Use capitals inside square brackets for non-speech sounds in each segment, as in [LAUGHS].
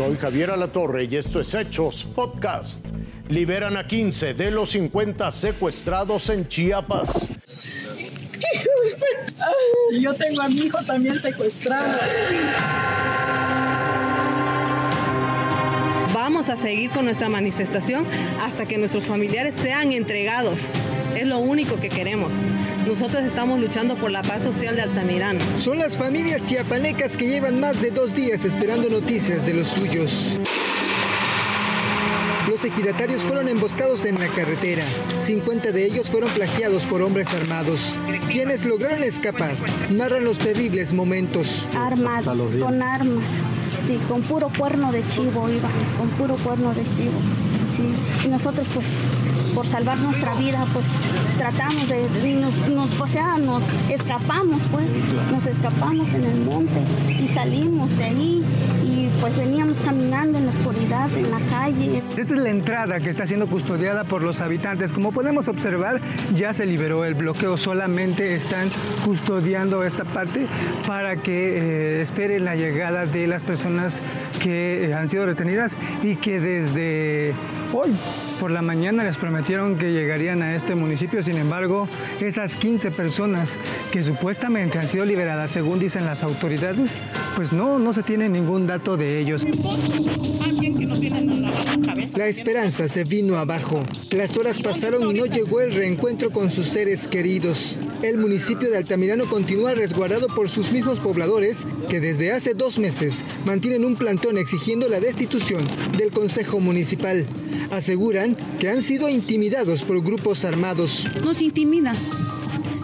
Soy Javier Alatorre y esto es Hechos Podcast. Liberan a 15 de los 50 secuestrados en Chiapas. [LAUGHS] Yo tengo a mi hijo también secuestrado. Vamos a seguir con nuestra manifestación hasta que nuestros familiares sean entregados. Es lo único que queremos. Nosotros estamos luchando por la paz social de Altamirano. Son las familias chiapanecas que llevan más de dos días esperando noticias de los suyos. Los ejidatarios fueron emboscados en la carretera. 50 de ellos fueron plagiados por hombres armados. Quienes lograron escapar narran los terribles momentos. Armados, con armas. Sí, con puro cuerno de chivo iban, con puro cuerno de chivo. Sí, y nosotros pues por salvar nuestra vida pues tratamos de, nos, nos escapamos pues, nos escapamos en el monte y salimos de ahí y pues veníamos caminando en la oscuridad, en la calle. Esta es la entrada que está siendo custodiada por los habitantes. Como podemos observar, ya se liberó el bloqueo, solamente están custodiando esta parte para que eh, esperen la llegada de las personas que eh, han sido retenidas y que desde hoy por la mañana les prometieron que llegarían a este municipio, sin embargo, esas 15 personas que supuestamente han sido liberadas, según dicen las autoridades, pues no, no se tiene ningún dato de ellos. La esperanza se vino abajo. Las horas pasaron y no llegó el reencuentro con sus seres queridos. El municipio de Altamirano continúa resguardado por sus mismos pobladores que desde hace dos meses mantienen un plantón exigiendo la destitución del Consejo Municipal. Aseguran que han sido intimidados por grupos armados. Nos intimidan.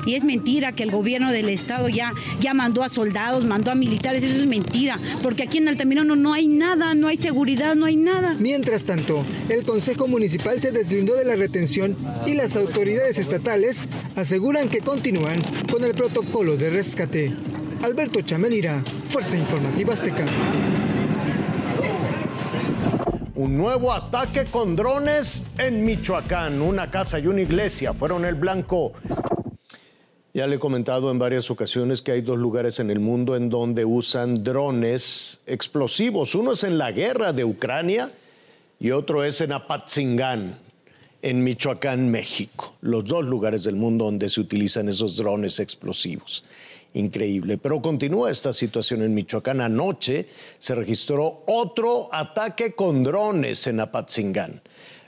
Y es mentira que el gobierno del estado ya, ya mandó a soldados, mandó a militares. Eso es mentira. Porque aquí en Altamirano no hay nada, no hay seguridad, no hay nada. Mientras tanto, el Consejo Municipal se deslindó de la retención y las autoridades estatales aseguran que continúan con el protocolo de rescate. Alberto Chamelira, Fuerza Informativa Azteca. Un nuevo ataque con drones en Michoacán. Una casa y una iglesia fueron el blanco. Ya le he comentado en varias ocasiones que hay dos lugares en el mundo en donde usan drones explosivos. Uno es en la guerra de Ucrania y otro es en Apatzingán, en Michoacán, México. Los dos lugares del mundo donde se utilizan esos drones explosivos increíble. Pero continúa esta situación en Michoacán. Anoche se registró otro ataque con drones en Apatzingán.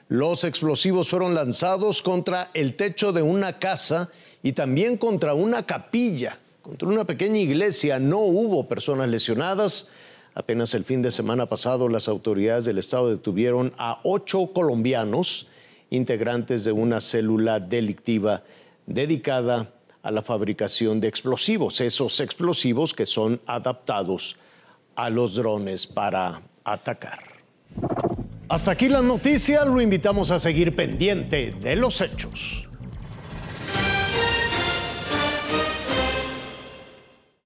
Los explosivos fueron lanzados contra el techo de una casa y también contra una capilla, contra una pequeña iglesia. No hubo personas lesionadas. Apenas el fin de semana pasado las autoridades del estado detuvieron a ocho colombianos integrantes de una célula delictiva dedicada a la fabricación de explosivos, esos explosivos que son adaptados a los drones para atacar. Hasta aquí las noticias, lo invitamos a seguir pendiente de los hechos.